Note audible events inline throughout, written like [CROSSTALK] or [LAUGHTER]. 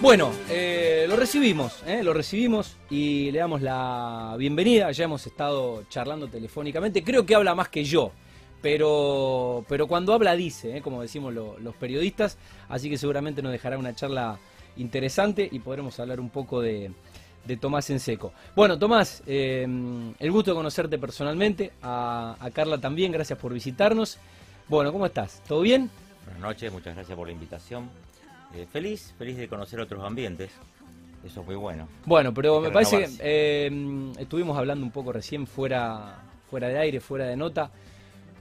Bueno, eh, lo recibimos, eh, lo recibimos y le damos la bienvenida. Ya hemos estado charlando telefónicamente. Creo que habla más que yo, pero, pero cuando habla dice, eh, como decimos lo- los periodistas. Así que seguramente nos dejará una charla interesante y podremos hablar un poco de, Tomás en seco. Bueno, Tomás, el gusto de conocerte personalmente. A, a Carla también, gracias por visitarnos. Bueno, ¿cómo estás? ¿Todo bien? Buenas noches, muchas gracias por la invitación. Eh, feliz, feliz de conocer otros ambientes. Eso es muy bueno. Bueno, pero me parece que eh, estuvimos hablando un poco recién fuera, fuera de aire, fuera de nota.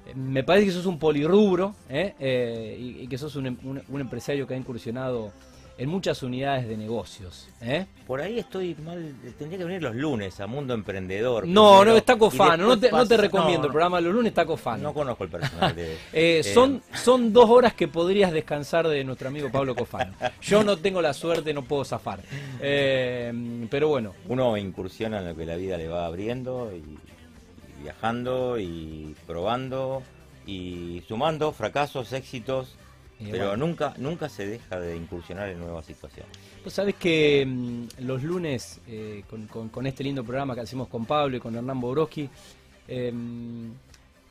Eh, Me parece que sos un polirrubro ¿eh? Eh, y, y que sos un, em- un- un empresario que ha incursionado en muchas unidades de negocios. ¿eh? Por ahí estoy mal, tendría que venir los lunes a Mundo Emprendedor. No, primero, no, está cofano. No te, no recomiendo. no, el programa los lunes está cofano. No conozco el personal de... [LAUGHS] Eh, eh, son, son dos horas que podrías descansar de nuestro amigo Pablo Cofano. Yo no tengo la suerte, no puedo zafar. Eh, pero bueno, Uno incursiona en lo que la vida le va abriendo y, y viajando y probando y sumando fracasos, éxitos, Pero bueno. nunca nunca se deja de incursionar en nuevas situaciones. Vos sabés que mm, los lunes, eh, con, con- con este lindo programa que hacemos con Pablo y con Hernán Bobrowski, eh,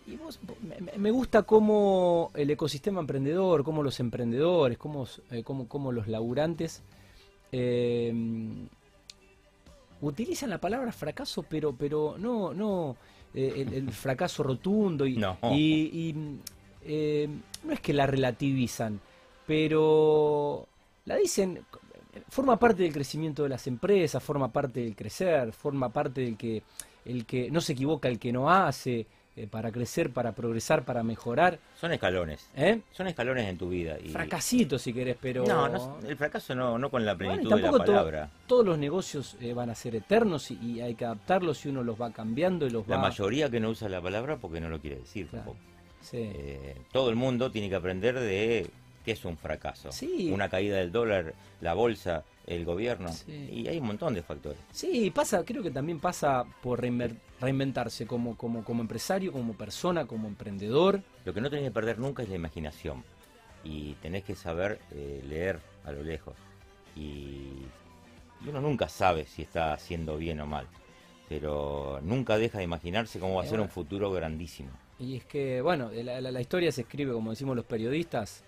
y vos- me, me gusta cómo el ecosistema emprendedor, cómo los emprendedores, cómo, eh, cómo- cómo los laburantes eh, utilizan la palabra fracaso, pero, pero no, no eh, el, el fracaso rotundo y, No. y- y, mm, eh, no es que la relativizan, pero la dicen, forma parte del crecimiento de las empresas, forma parte del crecer, forma parte del que el que no se equivoca el que no hace eh, para crecer, para progresar, para mejorar, Son escalones, ¿eh? son escalones en tu vida. Y... Fracasito si querés, pero No, no, el fracaso no, no con la Bueno, plenitud de la to- palabra. todos los negocios eh, van a ser eternos y, y hay que adaptarlos y uno los va cambiando y los La va mayoría que no usa la palabra porque no lo quiere decir Claro. tampoco. Sí. Eh, todo el mundo tiene que aprender de qué es un fracaso. Sí. Una caída del dólar, la bolsa, el gobierno. Sí. Y hay un montón de factores. Sí, pasa, creo que también pasa por reinventarse como, como, como empresario, como persona, como emprendedor. Lo que no tenés que perder nunca es la imaginación. Y tenés que saber eh, leer a lo lejos. Y, y uno nunca sabe si está haciendo bien o mal. Pero nunca deja de imaginarse cómo va a ser un futuro grandísimo. Y es que, bueno, la, historia se escribe, como decimos los periodistas.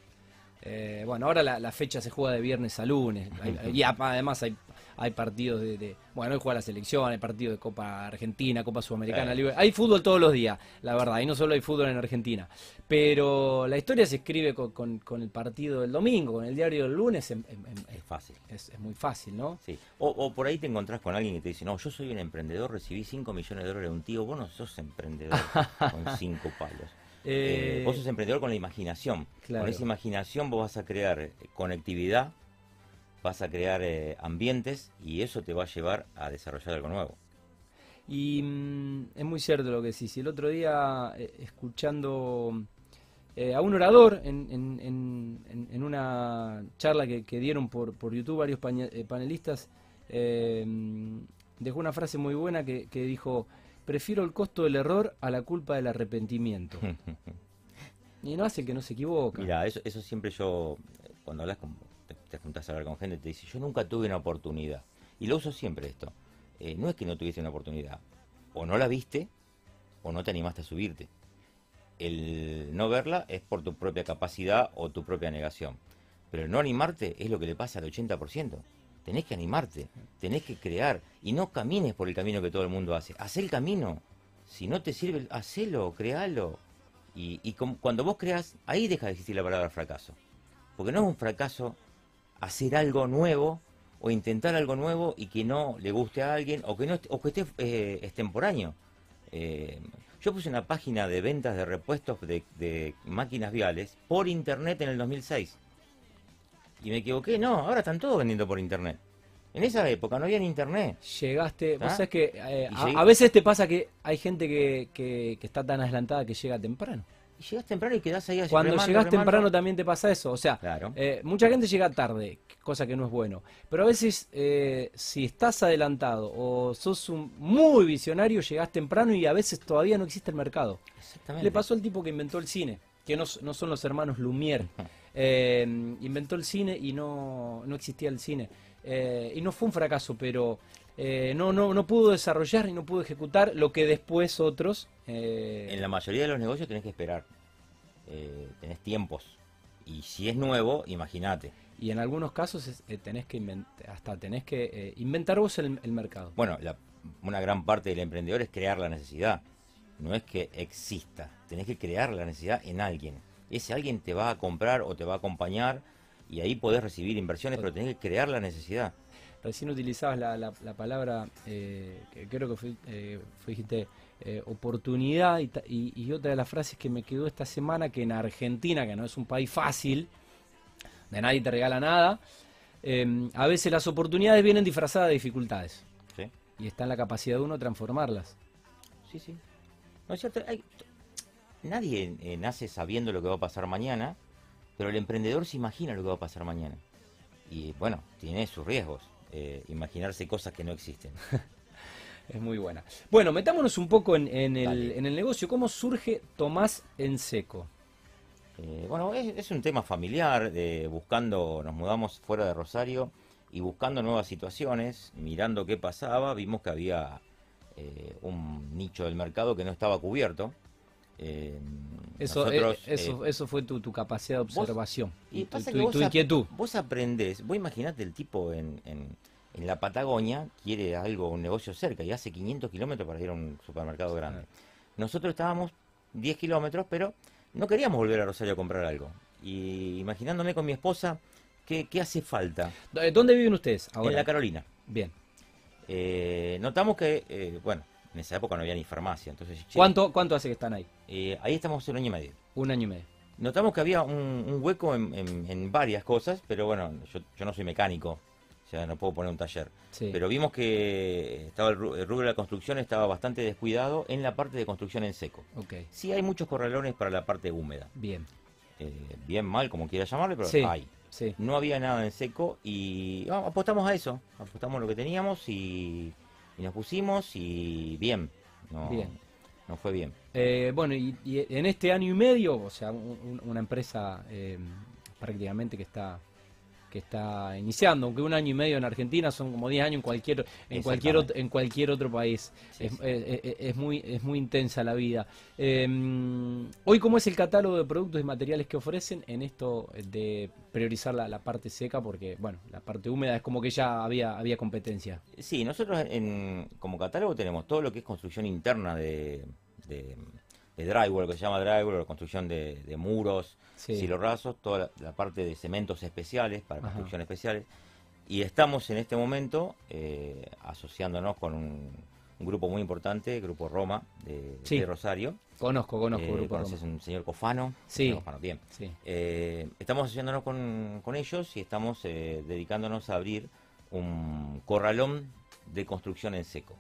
eh, bueno, ahora la, fecha se juega de viernes a lunes. Y además hay, hay partidos de, de- Bueno, hoy juega la selección, hay partidos de Copa Argentina, Copa Sudamericana. Libre- Hay fútbol todos los días, la verdad. Y no solo hay fútbol en Argentina. Pero la historia se escribe con, con- con el partido del domingo, con el diario del lunes. Es fácil. es, es muy fácil, ¿no? Sí. O, o por ahí te encontrás con alguien que te dice, no, yo soy un emprendedor, recibí 5 millones de dólares de un tío, vos no sos emprendedor [LAUGHS] con 5 palos. Eh, Eh, vos sos emprendedor con la imaginación. Claro. Con esa imaginación vos vas a crear eh, conectividad, vas a crear eh, ambientes y eso te va a llevar a desarrollar algo nuevo. Y mm, es muy cierto lo que decís. El otro día, eh, escuchando eh, a un orador en, en- en- en- una charla que, que dieron por, por YouTube varios panelistas, dejó una frase muy buena que, que dijo, prefiero el costo del error a la culpa del arrepentimiento. [LAUGHS] y no hace que no se equivoca. Mira, eso, eso siempre yo, cuando hablas con, te, juntás a hablar con gente, te dice, yo nunca tuve una oportunidad. Y lo uso siempre esto. Eh, no es que no tuviste una oportunidad. O no la viste, o no te animaste a subirte. El no verla es por tu propia capacidad o tu propia negación. Pero el no animarte es lo que le pasa al 80%. Tenés que animarte, tenés que crear y no camines por el camino que todo el mundo hace. Haz el camino. Si no te sirve, hacelo, créalo. Y, cuando vos creas, ahí deja de existir la palabra fracaso. Porque no es un fracaso hacer algo nuevo o intentar algo nuevo y que no le guste a alguien o que no o que esté eh, extemporáneo. Eh, yo puse una página de ventas de repuestos de, de máquinas viales por internet en el 2006. Y me equivoqué, no, ahora están todos vendiendo por internet. En esa época no había ni internet. Llegaste, vos ¿Ah? sabés que eh, a, veces te pasa que hay gente que, que- que está tan adelantada que llega temprano. Y llegas temprano y quedás ahí así Cuando remando, llegas remando. temprano también te pasa eso. O sea, Claro. eh, mucha gente llega tarde, cosa que no es bueno. Pero a veces, eh, si estás adelantado o sos un muy visionario, llegás temprano y a veces todavía no existe el mercado. Exactamente. Le pasó al tipo que inventó el cine, que no, son los hermanos Lumière. Eh, inventó el cine y no, no existía el cine. Eh, y no fue un fracaso, pero eh, no, no, no pudo desarrollar y no pudo ejecutar lo que después otros... eh, En la mayoría de los negocios tenés que esperar. Eh, tenés tiempos. Y si es nuevo, imagínate. y en algunos casos es- eh, tenés que hasta tenés que eh, inventar vos el, el mercado. Bueno, la- una gran parte del emprendedor es crear la necesidad. No es que exista. Tenés que crear la necesidad en alguien. Ese alguien te va a comprar o te va a acompañar y ahí podés recibir inversiones, pero tenés que crear la necesidad. Recién utilizabas la, la- la palabra, eh, que creo que fue, eh, fue, dijiste, eh, oportunidad, y, ta- y- y otra de las frases que me quedó esta semana, que en Argentina, que no es un país fácil, de nadie te regala nada, eh, a veces las oportunidades vienen disfrazadas de dificultades, ¿sí? y está en la capacidad de uno transformarlas. Sí, sí. No es cierto, hay- nadie eh, nace sabiendo lo que va a pasar mañana, pero el emprendedor se imagina lo que va a pasar mañana. Y bueno, tiene sus riesgos, eh, imaginarse cosas que no existen. [LAUGHS] Es muy buena. Bueno, metámonos un poco en, en el, en el negocio. ¿Cómo surge Tomás en seco? Eh, bueno, es, es un tema familiar, eh, buscando, nos mudamos fuera de Rosario y buscando nuevas situaciones, mirando qué pasaba, vimos que había eh, un nicho del mercado que no estaba cubierto. Eh, Eso, nosotros, eh, eso, eh, eso fue tu, tu capacidad de vos- observación, y tu, pasa tu- que vos tu inquietud. Vos aprendés, vos imaginate el tipo en, en, en la Patagonia quiere algo, un negocio cerca y hace 500 kilómetros para ir a un supermercado grande. Claro. Nosotros estábamos 10 kilómetros, pero no queríamos volver a Rosario a comprar algo. Y imaginándome con mi esposa, ¿qué, qué hace falta? Eh, ¿Dónde viven ustedes ahora? En la Carolina. Bien. Notamos que, bueno, en esa época no había ni farmacia, entonces... che, ¿Cuánto, ¿Cuánto hace que están ahí? Eh, ahí estamos un año y medio. Un año y medio. Notamos que había un, un hueco en, en- en varias cosas, pero bueno, yo, yo no soy mecánico, o sea, no puedo poner un taller. Sí. Pero vimos que estaba el, ru- el rubro de la construcción estaba bastante descuidado en la parte de construcción en seco. Ok, Sí hay muchos corralones para la parte húmeda, bien. eh, bien mal como quiera llamarle, pero Sí. hay. Sí. No había nada en seco y ah, apostamos a eso, apostamos lo que teníamos y, y nos pusimos y bien, no, Bien. No fue bien. Eh, bueno, y, y en este año y medio, o sea, un- un- una empresa eh, prácticamente que está que está iniciando, aunque un año y medio en Argentina son como 10 años en cualquier en cualquier otro, en cualquier otro país. Sí, es, sí. eh, eh, es muy es muy intensa la vida. Eh, hoy cómo es el catálogo de productos y materiales que ofrecen en esto de priorizar la, la parte seca, porque bueno, la parte húmeda es como que ya había había competencia. Sí, nosotros en, como catálogo tenemos todo lo que es construcción interna de, de, de drywall, lo que se llama drywall, o construcción de, de muros, Sí. silorrazos, toda la, la parte de cementos especiales, para Ajá. construcción especiales. Y estamos en este momento eh, asociándonos con un, un grupo muy importante, el Grupo Roma de, Sí. de Rosario. Conozco, conozco Eh, Grupo conoces Roma. un señor Cofano. Sí. Cofano, bien. Sí. Eh, estamos asociándonos con, con ellos y estamos eh, dedicándonos a abrir un corralón de construcción en seco.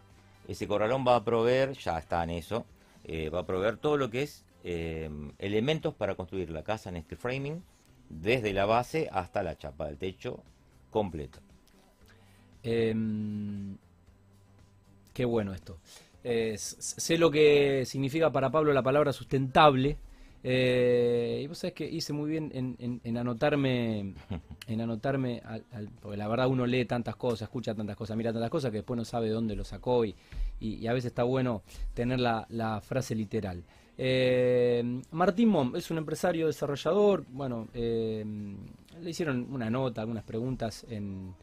Ese corralón va a proveer, ya está en eso, eh, va a proveer todo lo que es eh, elementos para construir la casa en steel framing, desde la base hasta la chapa del techo completo. Em, qué bueno esto. Eh, sé lo que significa para Pablo la palabra sustentable. Eh, y vos sabés que hice muy bien en, en- en anotarme, [LAUGHS] en anotarme, al- al- porque la verdad uno lee tantas cosas, escucha tantas cosas, mira tantas cosas que después no sabe de dónde lo sacó y, y- y a veces está bueno tener la, la frase literal. Eh, Martín Mom es un empresario desarrollador, bueno, eh, le hicieron una nota, algunas preguntas en,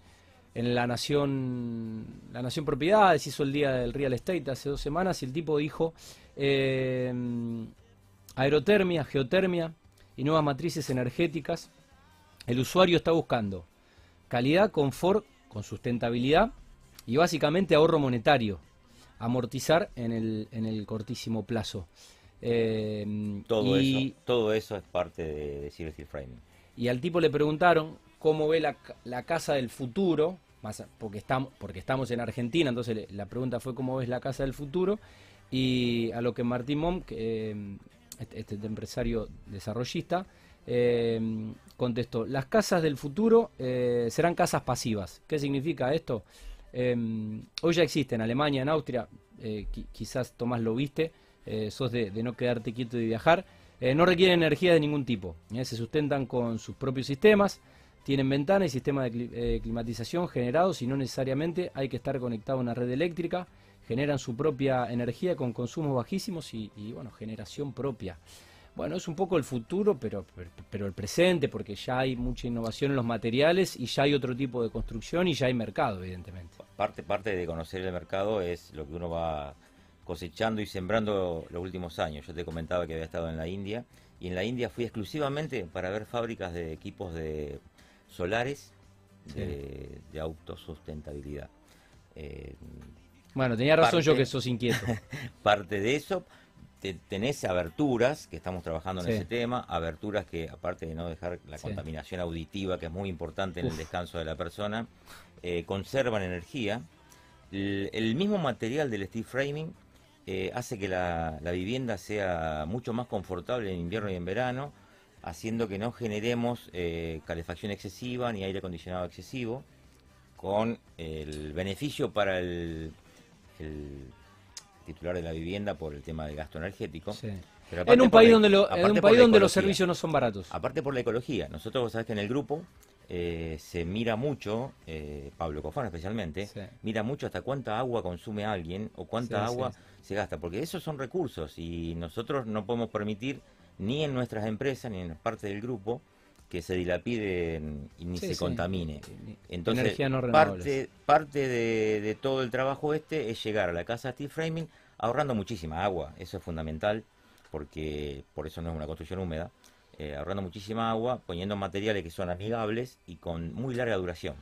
en la Nación, la Nación Propiedades, hizo el día del real estate hace dos semanas y el tipo dijo eh, aerotermia, geotermia y nuevas matrices energéticas. El usuario está buscando calidad, confort, con sustentabilidad y básicamente ahorro monetario, amortizar en el, en el cortísimo plazo. Eh, Todo, y- eso, todo eso es parte de, de Framing. y al tipo le preguntaron cómo ve la, la casa del futuro, más porque estamos, porque estamos en Argentina, entonces le- la pregunta fue cómo ves la casa del futuro, y a lo que Martín Mom, eh, este, empresario desarrollista, eh, contestó, las casas del futuro eh, serán casas pasivas. ¿Qué significa esto? Eh, hoy ya existe en Alemania, en Austria, qui- quizás Tomás lo viste, sos de, de no quedarte quieto y viajar. No requieren energía de ningún tipo. se sustentan con sus propios sistemas. Tienen ventana y sistema de cli- climatización generados y no necesariamente hay que estar conectado a una red eléctrica. Generan su propia energía con consumos bajísimos y, y, bueno, generación propia. Bueno, es un poco el futuro, pero, pero, pero el presente, porque ya hay mucha innovación en los materiales y ya hay otro tipo de construcción y ya hay mercado, evidentemente. Parte, parte de conocer el mercado es lo que uno va cosechando y sembrando los últimos años. Yo te comentaba que había estado en la India y en la India fui exclusivamente para ver fábricas de equipos de solares de, de autosustentabilidad. Eh, Bueno, tenía razón Parte- yo que sos inquieto. [LAUGHS] parte de eso, te- tenés aberturas, que estamos trabajando en Sí. ese tema, aberturas que aparte de no dejar la Sí. contaminación auditiva, que es muy importante en Uf. el descanso de la persona, eh, conservan energía. El, el mismo material del steel framing eh, hace que la, la vivienda sea mucho más confortable en invierno y en verano, haciendo que no generemos eh, calefacción excesiva ni aire acondicionado excesivo, con el beneficio para el, el titular de la vivienda por el tema del gasto energético. Sí. Pero En un país la- donde, lo- en un país donde los servicios no son baratos. Aparte por la ecología. Nosotros, vos sabés que en el grupo eh, se mira mucho, eh, Pablo Cofano especialmente, Sí. mira mucho hasta cuánta agua consume alguien o cuánta Sí, agua se gasta, porque esos son recursos y nosotros no podemos permitir ni en nuestras empresas ni en parte del grupo que se dilapiden y ni Sí, se sí. contamine. Entonces, no parte, parte de, de todo el trabajo este es llegar a la casa steel framing ahorrando muchísima agua, eso es fundamental, porque por eso no es una construcción húmeda, eh, ahorrando muchísima agua, poniendo materiales que son amigables y con muy larga duración,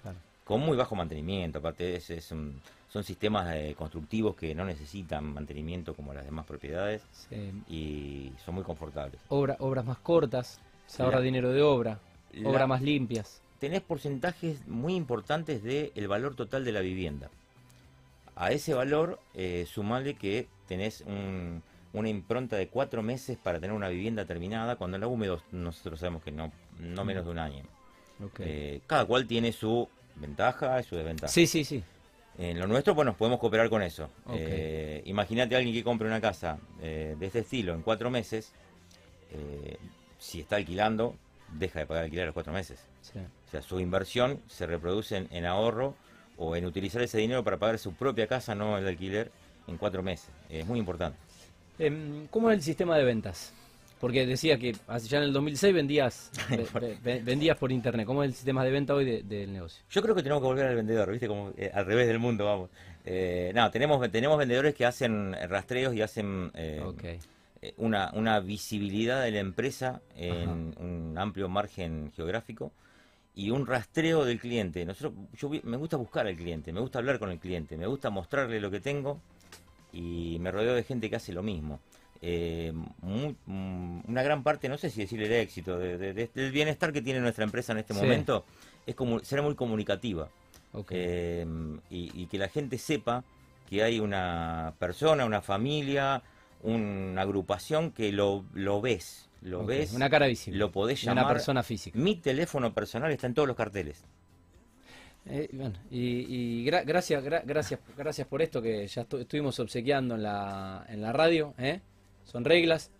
Claro. con muy bajo mantenimiento, aparte es, es un- son sistemas eh, constructivos que no necesitan mantenimiento como las demás propiedades Sí. y son muy confortables. Obra- obras más cortas, se ahorra dinero de obra, La- obras más limpias. tenés porcentajes muy importantes del valor total de la vivienda. A ese valor, eh, sumale que tenés un- una impronta de cuatro meses para tener una vivienda terminada, cuando en la húmedo nosotros sabemos que no, no menos de un año. Eh, cada cual tiene su ventaja y su desventaja. sí, sí, sí. En lo nuestro, bueno, podemos cooperar con eso. Eh, Imagínate a alguien que compre una casa eh, de este estilo en cuatro meses, si está alquilando, deja de pagar alquiler a los cuatro meses. sí. O sea, su inversión se reproduce en, en ahorro o en utilizar ese dinero para pagar su propia casa, no el alquiler, en cuatro meses. Es muy importante. Em, ¿Cómo es el sistema de ventas? Porque decía que ya en el 2006 vendías, [LAUGHS] ve- ve- vendías por internet. ¿Cómo es el sistema de venta hoy de- del negocio? Yo creo que tenemos que volver al vendedor, ¿viste? Como eh, al revés del mundo, vamos. Eh, no, tenemos, tenemos vendedores que hacen rastreos y hacen eh, Ok. Eh, una, una visibilidad de la empresa en un amplio margen geográfico y un rastreo del cliente. Nosotros, yo me gusta buscar al cliente, me gusta hablar con el cliente, me gusta mostrarle lo que tengo y me rodeo de gente que hace lo mismo. Eh, mm, una gran parte, no sé si decirle el éxito, de- de- de- del bienestar que tiene nuestra empresa en este Sí. momento, es como ser muy comunicativa. ok. Eh, y, y que la gente sepa que hay una persona, una familia, una agrupación que lo, lo ves, lo ves, Una cara visible. lo podés llamar. Una persona física. Mi teléfono personal está en todos los carteles. Eh, bueno, y, y gra- gracias, gra- gracias, gracias por esto que ya estu- estuvimos obsequiando en la, en la radio. ¿eh? Son reglas.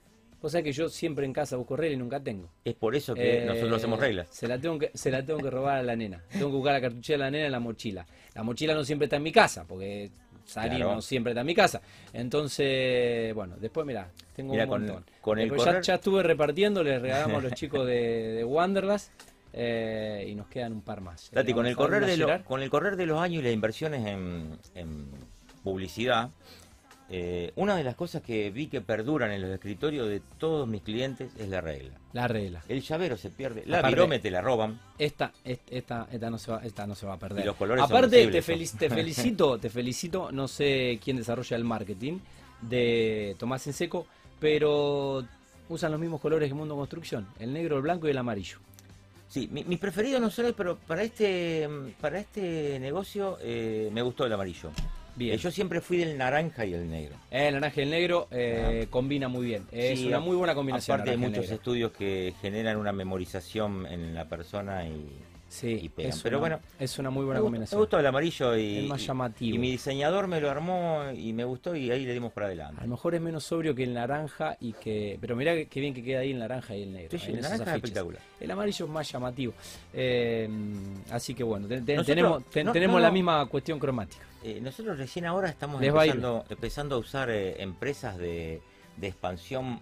Vos sabés que yo siempre en casa busco reglas y nunca tengo. Es por eso que Eh, nosotros hacemos reglas. Se la, tengo que, se la tengo que robar a la nena. Tengo que buscar la cartuchera de la nena en la mochila. La mochila no siempre está en mi casa, porque Claro. no siempre en mi casa. Entonces, bueno, después mirá, tengo Mirá, un montón. con el ya, correr- ya estuve repartiendo, les regalamos a los chicos de, de Wanderlust eh, y nos quedan un par más. Tati, con el, correr de lo- con el correr de los años y las inversiones en, en publicidad, eh, una de las cosas que vi que perduran en los escritorios de todos mis clientes es la regla. La regla. El llavero se pierde, la Aparte- virome te la roban. Esta, est- esta, esta, no se va, esta no se va a perder. Y los colores son Aparte, te, sensibles, felic- te felicito, [LAUGHS] te felicito, no sé quién desarrolla el marketing de Tomás en Seco, pero usan los mismos colores que Mundo Construcción, el negro, el blanco y el amarillo. Sí, mi- mis preferidos no son, pero para este para este negocio eh, me gustó el amarillo. Bien. Eh, yo siempre fui del naranja y el negro. El naranja y el negro eh, combina muy bien. Es Sí, una muy buena combinación. Aparte y muchos estudios que generan una memorización en la persona y, Sí, y pegan. Pero bueno, es una muy buena me, gustó, me combinación. gustó el amarillo y, El más llamativo. y mi diseñador me lo armó y me gustó y ahí le dimos para A adelante. lo mejor es menos sobrio que el naranja y que. Pero mirá qué bien que queda ahí el naranja y el negro. Sí, el naranja es espectacular. El amarillo es más llamativo. Eh, así que bueno, Nosotros- tenemos, no, tenemos no, la misma cuestión cromática. Eh, nosotros recién ahora estamos a empezando, empezando a usar eh, empresas de, de expansión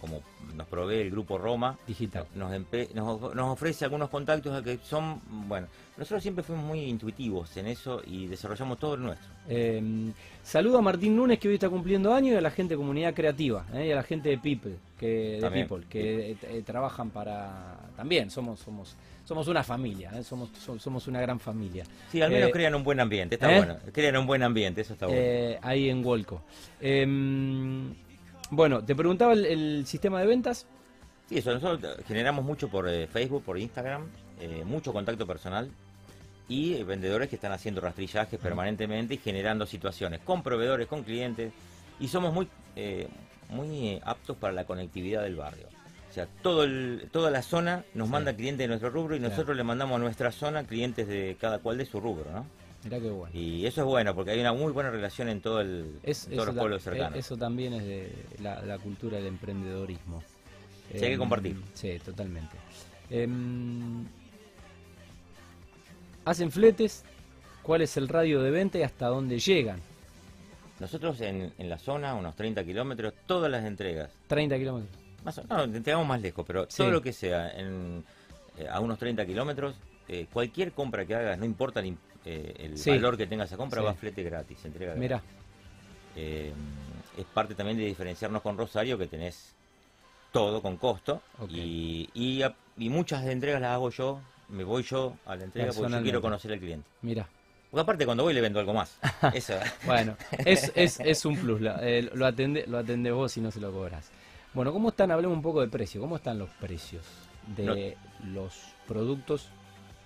como nos provee el grupo Roma. Digital. Nos, nos, of- nos ofrece algunos contactos que son, bueno, nosotros siempre fuimos muy intuitivos en eso y desarrollamos todo lo nuestro. Eh, saludo a Martín Núñez que hoy está cumpliendo años y a la gente de comunidad creativa eh, y a la gente de People que de También. People que eh, eh, trabajan para también somos somos somos una familia eh, somos so- somos una gran familia Sí, al menos Eh, crean un buen ambiente, está ¿eh? bueno. Crean un buen ambiente, eso está bueno. ahí en Wolco. Bueno, te preguntaba el, el sistema de ventas. Sí, eso, nosotros generamos mucho por eh, Facebook, por Instagram, eh, mucho contacto personal y eh, vendedores que están haciendo rastrillajes permanentemente y generando situaciones con proveedores, con clientes y somos muy, eh, muy aptos para la conectividad del barrio. O sea, todo el- toda la zona nos Sí. manda clientes de nuestro rubro y Claro. nosotros le mandamos a nuestra zona clientes de cada cual de su rubro, ¿no? Mirá qué bueno. Y eso es bueno porque hay una muy buena relación en todo el, Es- en todos los pueblos eh, cercanos. Eso también es de la, la cultura del emprendedorismo. Sí, hay que compartir. Sí, totalmente. Em, hacen fletes. ¿Cuál es el radio de venta y hasta dónde llegan? Nosotros en, en la zona, unos 30 kilómetros, todas las entregas 30 kilómetros. Más o- no, entregamos más lejos, pero Sí. todo lo que sea en, eh, a unos 30 kilómetros, eh, cualquier compra que hagas, no importa el, eh, el Sí. valor que tenga esa compra, Sí. va a flete gratis, entrega gratis. Mirá, Eh, es parte también de diferenciarnos con Rosario, que tenés todo con costo, y, y, a- y muchas entregas las hago yo, me voy yo a la entrega porque yo quiero conocer al cliente. mirá. Porque aparte cuando voy le vendo algo más. [LAUGHS] Eso. Bueno, es, es, [LAUGHS] es un plus. la- eh, lo, atende, lo atendés vos y no se lo cobras. Bueno, ¿cómo están? Hablemos un poco de precio. ¿Cómo están los precios de los productos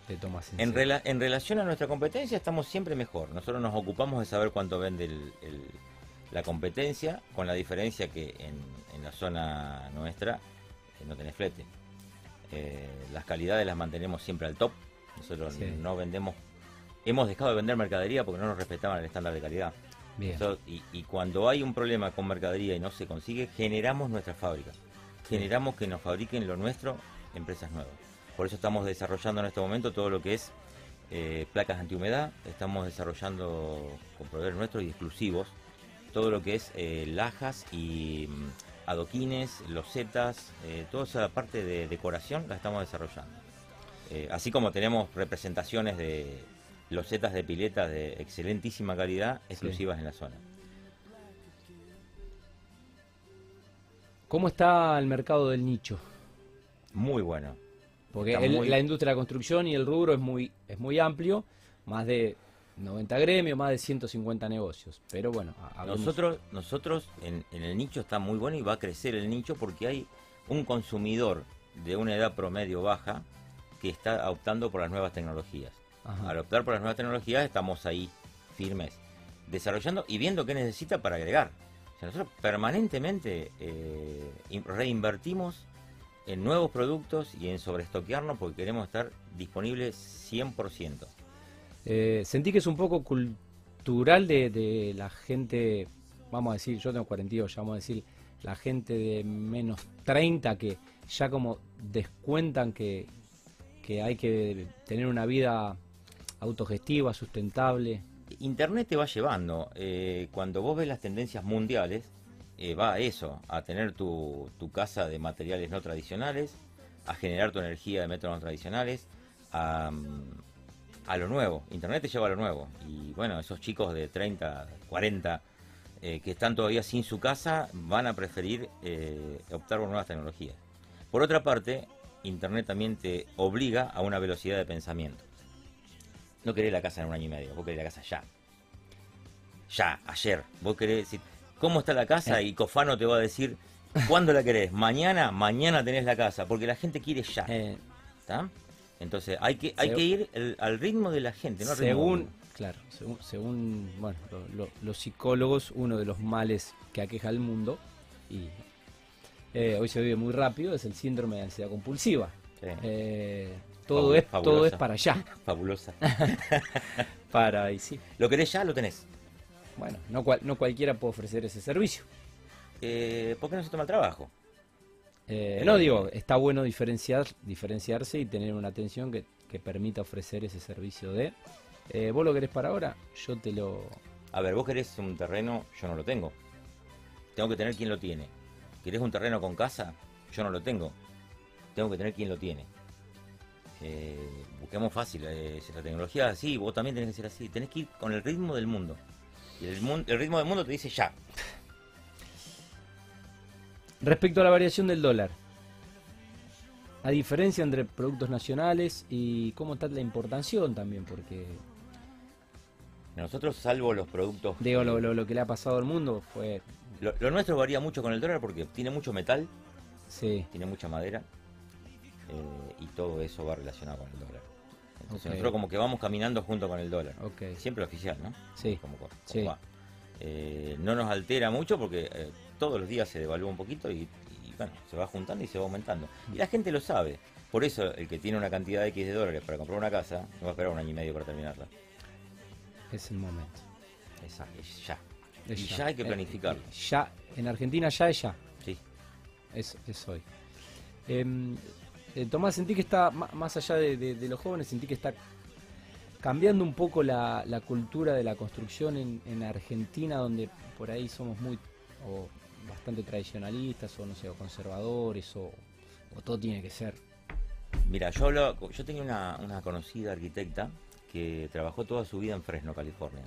En, Sencillo? rela- en relación a nuestra competencia estamos siempre mejor. Nosotros nos ocupamos de saber cuánto vende el- el- la competencia, con la diferencia que en, en la zona nuestra eh, no tenés flete. Eh, las calidades las mantenemos siempre al top. Nosotros Sí. no vendemos, hemos dejado de vender mercadería porque no nos respetaban el estándar de calidad. Bien. Y, y cuando hay un problema con mercadería y no se consigue, generamos nuestra fábrica. Generamos que nos fabriquen lo nuestro empresas nuevas. Por eso estamos desarrollando en este momento todo lo que es eh, placas antihumedad. Estamos desarrollando con proveedores nuestros y exclusivos todo lo que es eh, lajas y mm, adoquines, losetas, eh, toda esa parte de decoración la estamos desarrollando. Así como tenemos representaciones de losetas de piletas de excelentísima calidad exclusivas en la zona. ¿Cómo está el mercado del nicho? Muy bueno. Porque Está el- muy- la industria de la construcción y el rubro es muy, es muy amplio, más de 90 gremios, más de 150 negocios. Pero bueno, Nosotros, nosotros en, en el nicho está muy bueno y va a crecer el nicho porque hay un consumidor de una edad promedio baja que está optando por las nuevas tecnologías. Ajá. Al optar por las nuevas tecnologías estamos ahí firmes, desarrollando y viendo qué necesita para agregar. O sea, nosotros permanentemente eh, in- reinvertimos en nuevos productos y en sobreestoquearnos porque queremos estar disponibles 100%. Eh, sentí que es un poco cultural de, de la gente, vamos a decir, yo tengo 42, ya vamos a decir, la gente de menos 30 que ya como descuentan que, que hay que tener una vida autogestiva, sustentable. Internet te va llevando. eh, cuando vos ves las tendencias mundiales, eh, va a eso, a tener tu, tu casa de materiales no tradicionales, a generar tu energía de métodos no tradicionales, a, mm, a lo nuevo. Internet te lleva a lo nuevo. Y bueno, esos chicos de 30, 40 eh, que están todavía sin su casa van a preferir eh, optar por nuevas tecnologías. Por otra parte, Internet también te obliga a una velocidad de pensamiento. No querés la casa en un año y medio, vos querés la casa ya. Ya, ayer. Vos querés ¿cómo está la casa? Eh. Y Cofano te va a decir, ¿cuándo la querés? Mañana, mañana tenés la casa, porque la gente quiere ya. Eh, ¿Está? Entonces hay que, hay que ir el- al ritmo de la gente, no al ritmo según, claro, según, según, bueno, lo- lo- los psicólogos, uno de los males que aqueja al mundo, y eh, hoy se vive muy rápido, es el síndrome de ansiedad compulsiva. Sí. Eh, todo, es, todo es para allá. [LAUGHS] Fabulosa. [LAUGHS] Para, y sí. lo querés ya, lo tenés. Bueno, no, cual- no cualquiera puede ofrecer ese servicio. Eh, ¿Por qué no se toma el trabajo? Eh, no digo, está bueno diferenciar, diferenciarse y tener una atención que, que permita ofrecer ese servicio de. eh, vos lo querés para ahora, yo te lo. A ver, vos querés un terreno, yo no lo tengo. Tengo que tener quien lo tiene. ¿Querés un terreno con casa? Yo no lo tengo. Tengo que tener quien lo tiene. Eh, busquemos fácil. eh, la tecnología así, vos también tenés que ser así. Tenés que ir con el ritmo del mundo. Y el, ritmo del mundo te dice ya. Respecto a la variación del dólar, a diferencia entre productos nacionales y cómo está la importación también, porque Nosotros, salvo los productos. digo, lo, lo- lo que le ha pasado al mundo fue. lo, lo nuestro varía mucho con el dólar porque tiene mucho metal, Sí, tiene mucha madera. eh, y todo eso va relacionado con el dólar. Entonces Ok. nosotros como que vamos caminando junto con el dólar. ok. Siempre oficial, ¿no? Sí, Como, como Sí. va. Eh, no nos altera mucho porque eh, todos los días se devalúa un poquito y, y, bueno, se va juntando y se va aumentando. Y la gente lo sabe. Por eso el que tiene una cantidad de X de dólares para comprar una casa no va a esperar un año y medio para terminarla. es el momento. Esa, es ya. Es Y ya hay que Eh, planificarlo. ya, en Argentina ya es ya. Sí. Es, es hoy. Em, eh, Tomás, sentí que está, más allá de, de- de los jóvenes, sentí que está cambiando un poco la, la cultura de la construcción en, en Argentina, donde por ahí somos muy, o bastante tradicionalistas, o no sé, o conservadores, o, o todo tiene que ser. Mira, yo hablo, yo tenía una, una conocida arquitecta que trabajó toda su vida en Fresno, California.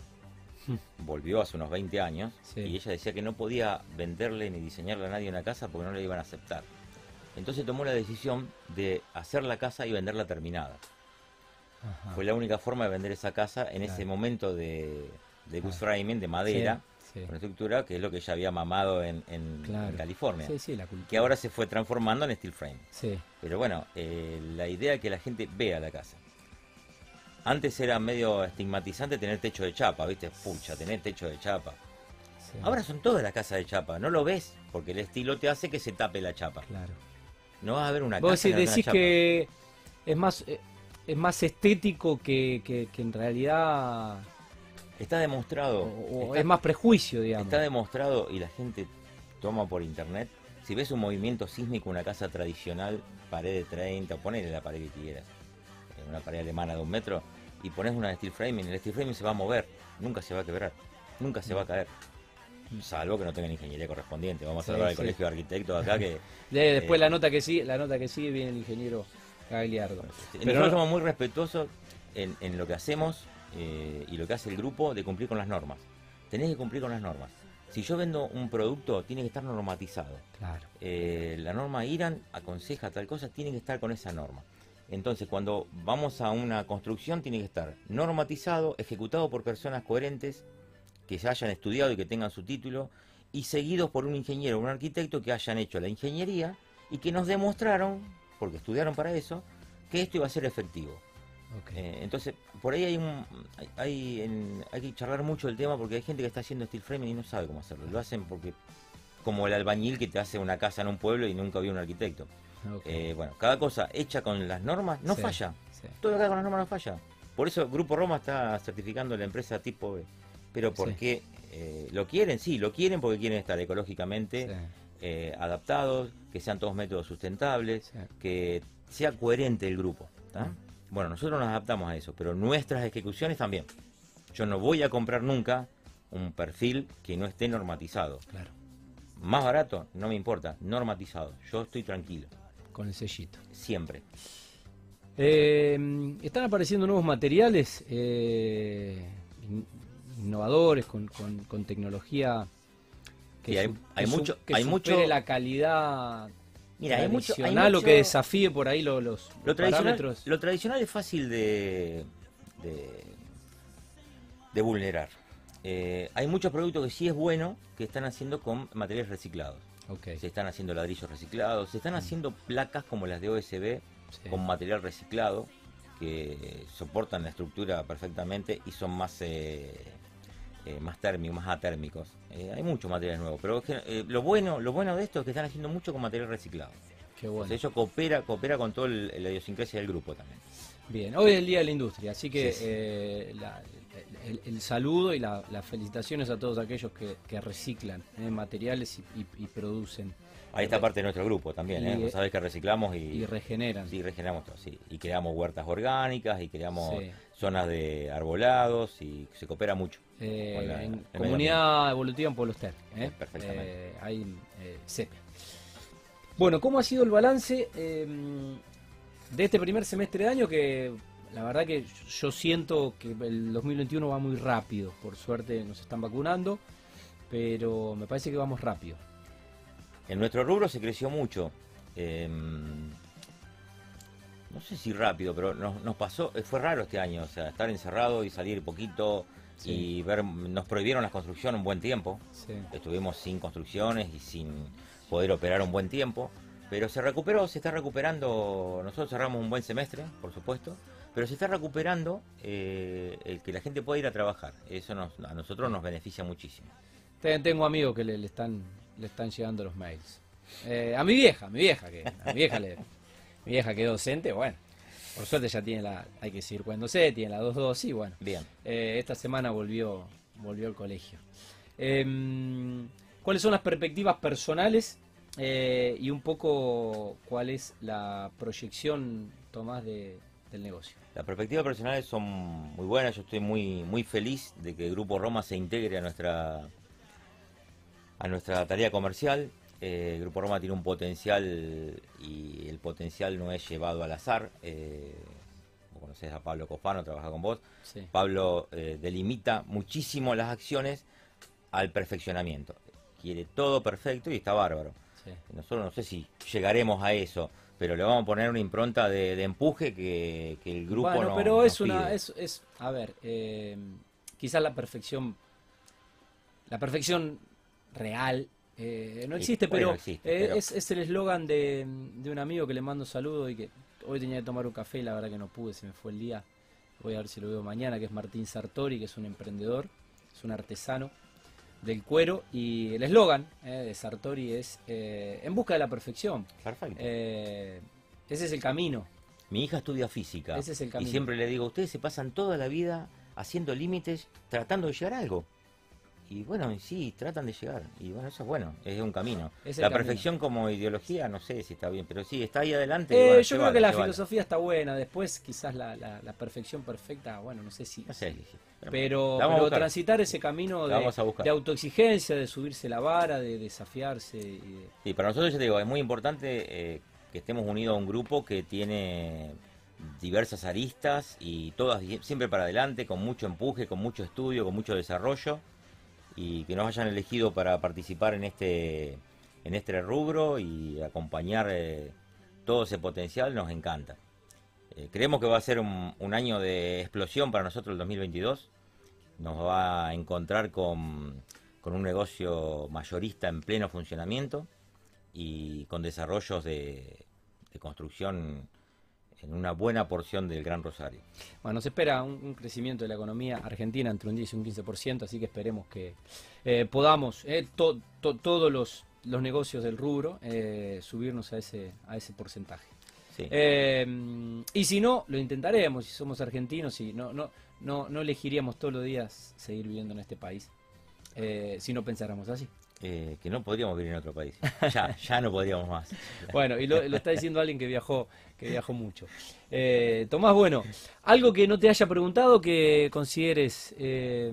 [LAUGHS] Volvió hace unos 20 años Sí. y ella decía que no podía venderle ni diseñarle a nadie una casa porque no le iban a aceptar. Entonces tomó la decisión de hacer la casa y venderla terminada. Ajá. Fue la única forma de vender esa casa en Claro. ese momento de, de Claro. framing, de madera, Sí, sí. con estructura, que es lo que ella había mamado en, en- Claro. en California. Sí, sí, la cultura. Que ahora se fue transformando en steel frame. Sí, Pero bueno, eh, la idea es que la gente vea la casa. Antes era medio estigmatizante tener techo de chapa, ¿viste? Pucha, tener techo de chapa. Ahora son todas las casas de chapa, no lo ves, porque el estilo te hace que se tape la chapa. Claro. No vas a ver una Vos casa decís, que es más eh, es más estético que, que- que en realidad Está demostrado. o, o está, es más prejuicio, digamos. está demostrado y la gente toma por internet. Si ves un movimiento sísmico, una casa tradicional, pared de 30, ponele la pared que quieras, eh, una pared alemana de un metro, y pones una de steel framing, el steel framing se va a mover, nunca se va a quebrar, nunca se va a caer. Salvo que no tengan ingeniería correspondiente. Vamos Sí, a hablar del sí. colegio de arquitectos acá que [LAUGHS] De- después eh, la nota que sigue, la nota que sigue viene el ingeniero Gagliardo. Pero Nosotros no- somos muy respetuosos en, en lo que hacemos eh, y lo que hace el grupo de cumplir con las normas. Tenés que cumplir con las normas. Si yo vendo un producto, tiene que estar normatizado. Claro. Eh, la norma IRAN aconseja tal cosa, tiene que estar con esa norma. Entonces, cuando vamos a una construcción, tiene que estar normatizado, ejecutado por personas coherentes, que se hayan estudiado y que tengan su título, y seguidos por un ingeniero o un arquitecto que hayan hecho la ingeniería y que nos demostraron, porque estudiaron para eso, que esto iba a ser efectivo. Eh, entonces, por ahí hay, un, hay, hay, en- hay que charlar mucho el tema porque hay gente que está haciendo steel framing y no sabe cómo hacerlo. Lo hacen porque, como el albañil que te hace una casa en un pueblo y nunca vio un arquitecto. Eh, bueno, cada cosa hecha con las normas no Sí, falla. sí. Todo lo que haga con las normas no falla. Por eso Grupo Roma está certificando la empresa tipo B. Pero Sí. porque eh, lo quieren, sí, lo quieren porque quieren estar ecológicamente Sí, eh, adaptados, que sean todos métodos sustentables, sí. que sea coherente el grupo. ¿tá? Bueno, nosotros nos adaptamos a eso, pero nuestras ejecuciones también. Yo no voy a comprar nunca un perfil que no esté normatizado. Claro. Más barato, no me importa, normatizado. Yo estoy tranquilo, Con el sellito. siempre. Eh, están apareciendo nuevos materiales eh, innovadores con, con- con tecnología que, hay- su- hay que su- mucho- que hay mucho- la calidad Mira, hay mucho, hay tradicional o mucho- que desafíe por ahí lo- los, lo tradicional, lo tradicional es fácil de, de, de vulnerar. Eh, hay muchos productos que sí es bueno que están haciendo con materiales reciclados. Se están haciendo ladrillos reciclados, se están haciendo placas como las de OSB sí. con material reciclado que soportan la estructura perfectamente y son más eh, eh, más térmicos, más atérmicos. Eh, hay muchos materiales nuevos, pero eh, lo bueno lo bueno de esto es que están haciendo mucho con material reciclado. Qué bueno. Eso coopera, coopera con toda la idiosincrasia del grupo también. Bien, hoy es el Día de la Industria, así que Sí, sí. la- el, el saludo y la- las felicitaciones a todos aquellos que, que reciclan materiales y, y- y producen Ahí está parte de nuestro grupo también, Y, ¿eh? eh, Vos sabés que reciclamos y, y regeneran. sí, regeneramos todo, sí. Y creamos huertas orgánicas y creamos Sí. zonas de arbolados y se coopera mucho. Eh, con la- en el medio comunidad evolutiva en Pueblo Ester, ¿eh? Perfectamente. Eh, ahí eh. Bueno, ¿cómo ha sido el balance eh, de este primer semestre de año? Que la verdad que yo siento que el 2021 va muy rápido. Por suerte nos están vacunando, pero me parece que vamos rápido. En nuestro rubro se creció mucho. eh, no sé si rápido, pero nos, nos pasó, eh, fue raro este año, o sea, estar encerrado y salir poquito Sí. y ver, nos prohibieron la construcción un buen tiempo. Sí. Estuvimos sin construcciones y sin poder operar un buen tiempo, pero se recuperó, se está recuperando. Nosotros cerramos un buen semestre, por supuesto, pero se está recuperando eh, el que la gente pueda ir a trabajar. Eso nos- a nosotros nos beneficia muchísimo. Te- Tengo amigos que le, le están le están llegando los mails. Eh, a mi vieja, mi vieja que a mi vieja le mi vieja que es docente, bueno, por suerte ya tiene la hay que seguir cuando sé, tiene la 2.2 y bueno, Bien. eh, esta semana volvió volvió al colegio. Em, ¿Cuáles son las perspectivas personales eh, y un poco cuál es la proyección, Tomás, de, del negocio? Las perspectivas personales son muy buenas. Yo estoy muy muy feliz de que el Grupo Roma se integre a nuestra a nuestra tarea comercial. Eh, el Grupo Roma tiene un potencial y el potencial no es llevado al azar. Eh, vos conocés a Pablo Cofano, trabaja con vos. Sí. Pablo eh, delimita muchísimo las acciones al perfeccionamiento. Quiere todo perfecto y está bárbaro. sí. Nosotros no sé si llegaremos a eso, pero le vamos a poner una impronta de, de empuje que, que el grupo Bueno, no- pero nos es una, pide. es, es, a ver, eh, quizás la perfección, la perfección real eh, no Y existe, pero, no existe, eh, pero- Es, es el eslogan de, de un amigo que le mando saludo y que hoy tenía que tomar un café y la verdad que no pude, se me fue el día. Voy a ver si lo veo mañana, que es Martín Sartori, que es un emprendedor, es un artesano del cuero y el eslogan eh, de Sartori es eh, en busca de la perfección. Perfecto. Eh, ese es el camino. Mi hija estudia física ese es el y camino. siempre le digo, ustedes se pasan toda la vida haciendo límites, tratando de llegar a algo. Y bueno, y sí, tratan de llegar. Y bueno, eso es bueno, es un camino. Es la camino. perfección como ideología, no sé si está bien, pero sí, está ahí adelante. Eh, bueno, yo creo que la filosofía está buena, después quizás la, la- la perfección perfecta, bueno, no sé si... No sé. Pero, pero buscar. transitar ese camino de, autoexigencia, de subirse la vara, de desafiarse. y de- Sí, para nosotros, yo te digo, es muy importante eh, que estemos unidos a un grupo que tiene diversas aristas y todas siempre para adelante, con mucho empuje, con mucho estudio, con mucho desarrollo y que nos hayan elegido para participar en este en este rubro y acompañar eh, todo ese potencial nos encanta. Eh, creemos que va a ser un, año de explosión para nosotros el 2022. Nos va a encontrar con, con un negocio mayorista en pleno funcionamiento y con desarrollos de, de construcción en una buena porción del Gran Rosario. Bueno, nos espera un, un crecimiento de la economía argentina entre un 10 y un 15%, así que esperemos que eh, podamos, eh, to- to- todos los, los negocios del rubro, eh, subirnos a ese, a ese porcentaje. Sí. Eh, y si no, lo intentaremos, si somos argentinos y no, no, no, no elegiríamos todos los días seguir viviendo en este país, eh, si no pensáramos así. Eh, que no podríamos vivir en otro país. Ya, ya no podríamos más. [LAUGHS] Bueno, y lo, está diciendo alguien que viajó, que viajó mucho. Eh, Tomás, bueno, algo que no te haya preguntado que consideres eh,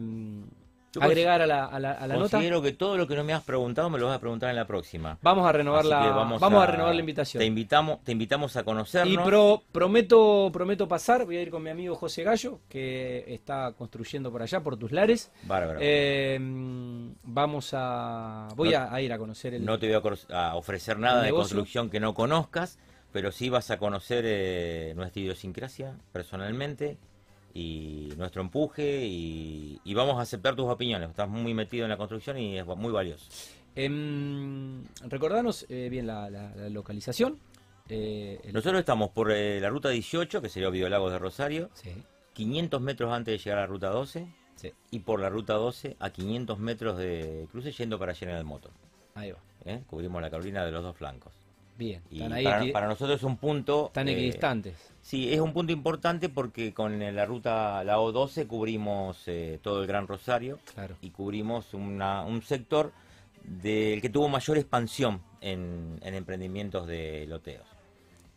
Yo agregar a la, a la, a la nota. Considero que todo lo que no me has preguntado me lo vas a preguntar en la próxima. Vamos a renovar Así la, vamos, vamos, a, renovar la invitación. Te invitamos, te invitamos a conocernos. Y pro- prometo, prometo pasar, voy a ir con mi amigo José Gallo, que está construyendo por allá, por tus lares. Bárbaro. Eh, vamos a. Voy No- a, ir a conocer el. No te voy a, ofrecer nada de construcción que no conozcas, pero sí vas a conocer eh, nuestra idiosincrasia personalmente y nuestro empuje y, y vamos a aceptar tus opiniones. Estás muy metido en la construcción y es muy valioso. Em, recordanos eh, bien la, la- la localización. Eh, el- Nosotros estamos por eh, la ruta 18, que sería Videolagos de Rosario, Sí, 500 metros antes de llegar a la ruta 12 sí, y por la ruta 12 a 500 metros de cruce yendo para General Motor. ahí va. ¿eh? Cubrimos la Carolina de los dos flancos. Bien, Y están ahí para, nosotros es un punto... están eh, equidistantes. Sí, es un punto importante porque con la ruta, la O12, cubrimos eh, todo el Gran Rosario Claro. y cubrimos una- un sector del que tuvo mayor expansión en, en emprendimientos de loteos.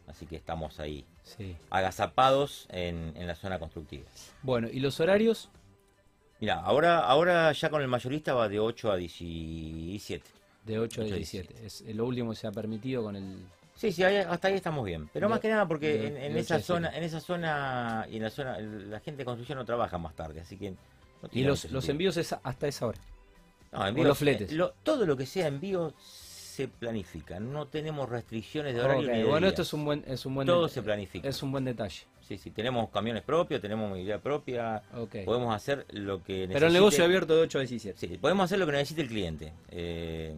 Así que estamos ahí Sí. agazapados en, en la zona constructiva. Bueno, ¿y los horarios? Mira, ahora, ahora ya con el mayorista va de 8 a 17. De 8 a 8 a 17. Es lo último que se ha permitido con el... Sí, sí, hasta ahí estamos bien. Pero De- más que nada porque de- en, en de esa 8 a zona, 17. en esa zona y en la zona, la gente de construcción no trabaja más tarde, así que no Y los, los envíos es hasta esa hora. No, o envíos, los fletes. eh, lo- todo lo que sea envío se planifica. No tenemos restricciones de horario Ok, ni de Bueno, días. esto es un buen, es un buen Todo se planifica. Es un buen detalle. Sí, sí, tenemos camiones propios, tenemos movilidad propia, Ok. podemos hacer lo que necesite. Pero el negocio abierto de 8 a 17. Sí, podemos hacer lo que necesite el cliente. Eh,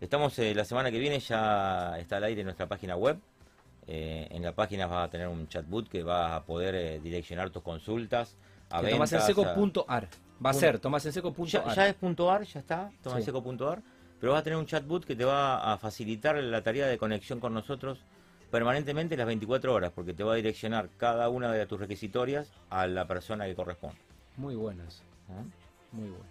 estamos eh, la semana que viene, ya está al aire nuestra página web. Eh, en la página vas a tener un chatbot que va a poder eh, direccionar tus consultas a ventas. a- tomasenseco.ar. Va a ser tomasenseco.ar. ya, ya es punto .ar, ya está, Sí. Pero vas a tener un chatbot que te va a facilitar la tarea de conexión con nosotros permanentemente las 24 horas, porque te va a direccionar cada una de tus requisitorias a la persona que corresponde. Muy bueno eso. ¿Ah? Muy bueno.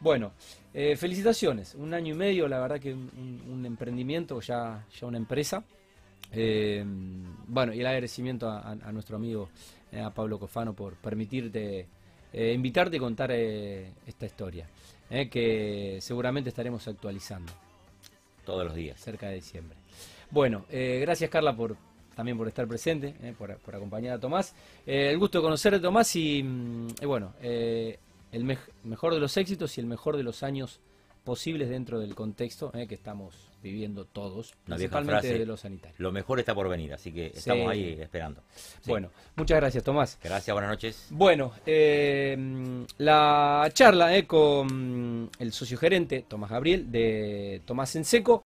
Bueno, eh, felicitaciones. Un año y medio, la verdad que un, emprendimiento, ya, ya una empresa. Eh, bueno, y el agradecimiento a, a- a nuestro amigo, eh, a Pablo Cofano, por permitirte, invitarte a contar esta historia, eh, que seguramente estaremos actualizando Todos los días. cerca de diciembre. Bueno, eh, gracias Carla por también por estar presente, eh, por, por acompañar a Tomás. El gusto de conocer a Tomás y, mm, bueno, el mej- mejor de los éxitos y el mejor de los años posibles dentro del contexto que estamos viviendo todos, Una vieja principalmente frase. de los sanitarios. Lo mejor está por venir, así que estamos Sí. ahí esperando. Sí. Bueno, muchas gracias Tomás. Gracias, buenas noches. Bueno, eh, la charla eh, con el socio gerente Tomás Gabriel de Tomás en Seco.